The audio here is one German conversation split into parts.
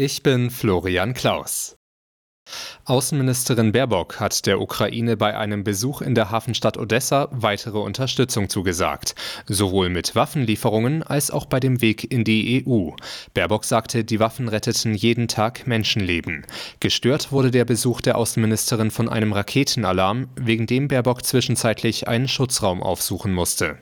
Ich bin Florian Klaus. Außenministerin Baerbock hat der Ukraine bei einem Besuch in der Hafenstadt Odessa weitere Unterstützung zugesagt, sowohl mit Waffenlieferungen als auch bei dem Weg in die EU. Baerbock sagte, die Waffen retteten jeden Tag Menschenleben. Gestört wurde der Besuch der Außenministerin von einem Raketenalarm, wegen dem Baerbock zwischenzeitlich einen Schutzraum aufsuchen musste.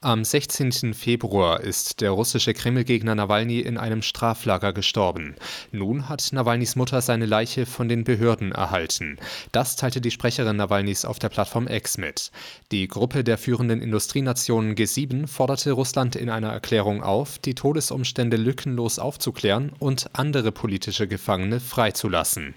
Am 16. Februar ist der russische Kreml-Gegner Nawalny in einem Straflager gestorben. Nun hat Nawalnys Mutter seine Leiche von den Behörden erhalten. Das teilte die Sprecherin Nawalnys auf der Plattform X mit. Die Gruppe der führenden Industrienationen G7 forderte Russland in einer Erklärung auf, die Todesumstände lückenlos aufzuklären und andere politische Gefangene freizulassen.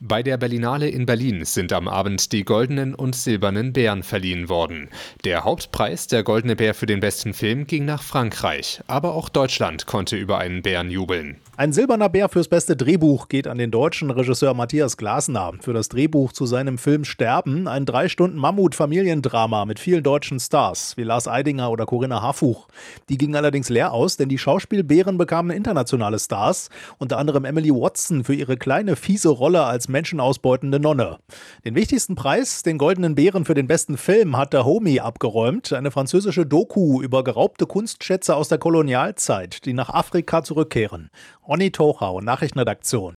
Bei der Berlinale in Berlin sind am Abend die Goldenen und Silbernen Bären verliehen worden. Der Hauptpreis, der Goldene Bär für den besten Film, ging nach Frankreich. Aber auch Deutschland konnte über einen Bären jubeln. Ein silberner Bär fürs beste Drehbuch geht an den deutschen Regisseur Matthias Glasner für das Drehbuch zu seinem Film Sterben, ein drei Stunden Mammut-Familiendrama mit vielen deutschen Stars wie Lars Eidinger oder Corinna Harfuch. Die ging allerdings leer aus, denn die Schauspielbären bekamen internationale Stars, unter anderem Emily Watson für ihre kleine fiese Rolle als menschenausbeutende Nonne. Den wichtigsten Preis, den Goldenen Bären für den besten Film, hat der Homie abgeräumt, eine französische Doku über geraubte Kunstschätze aus der Kolonialzeit, die nach Afrika zurückkehren. Onni Tochau, Nachrichtenredaktion.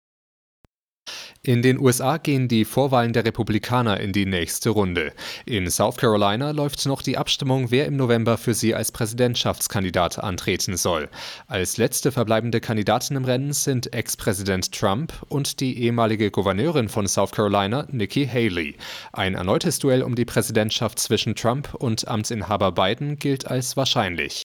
In den USA gehen die Vorwahlen der Republikaner in die nächste Runde. In South Carolina läuft noch die Abstimmung, wer im November für sie als Präsidentschaftskandidat antreten soll. Als letzte verbleibende Kandidatin im Rennen sind Ex-Präsident Trump und die ehemalige Gouverneurin von South Carolina, Nikki Haley. Ein erneutes Duell um die Präsidentschaft zwischen Trump und Amtsinhaber Biden gilt als wahrscheinlich.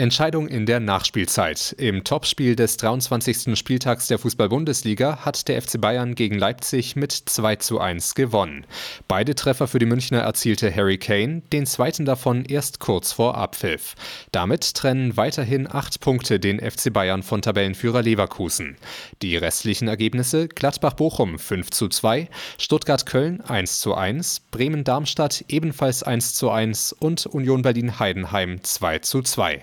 Entscheidung in der Nachspielzeit. Im Topspiel des 23. Spieltags der Fußball-Bundesliga hat der FC Bayern gegen Leipzig mit 2 zu 1 gewonnen. Beide Treffer für die Münchner erzielte Harry Kane, den zweiten davon erst kurz vor Abpfiff. Damit trennen weiterhin acht Punkte den FC Bayern von Tabellenführer Leverkusen. Die restlichen Ergebnisse Gladbach-Bochum 5 zu 2, Stuttgart-Köln 1 zu 1, Bremen-Darmstadt ebenfalls 1 zu 1 und Union Berlin-Heidenheim 2 zu 2.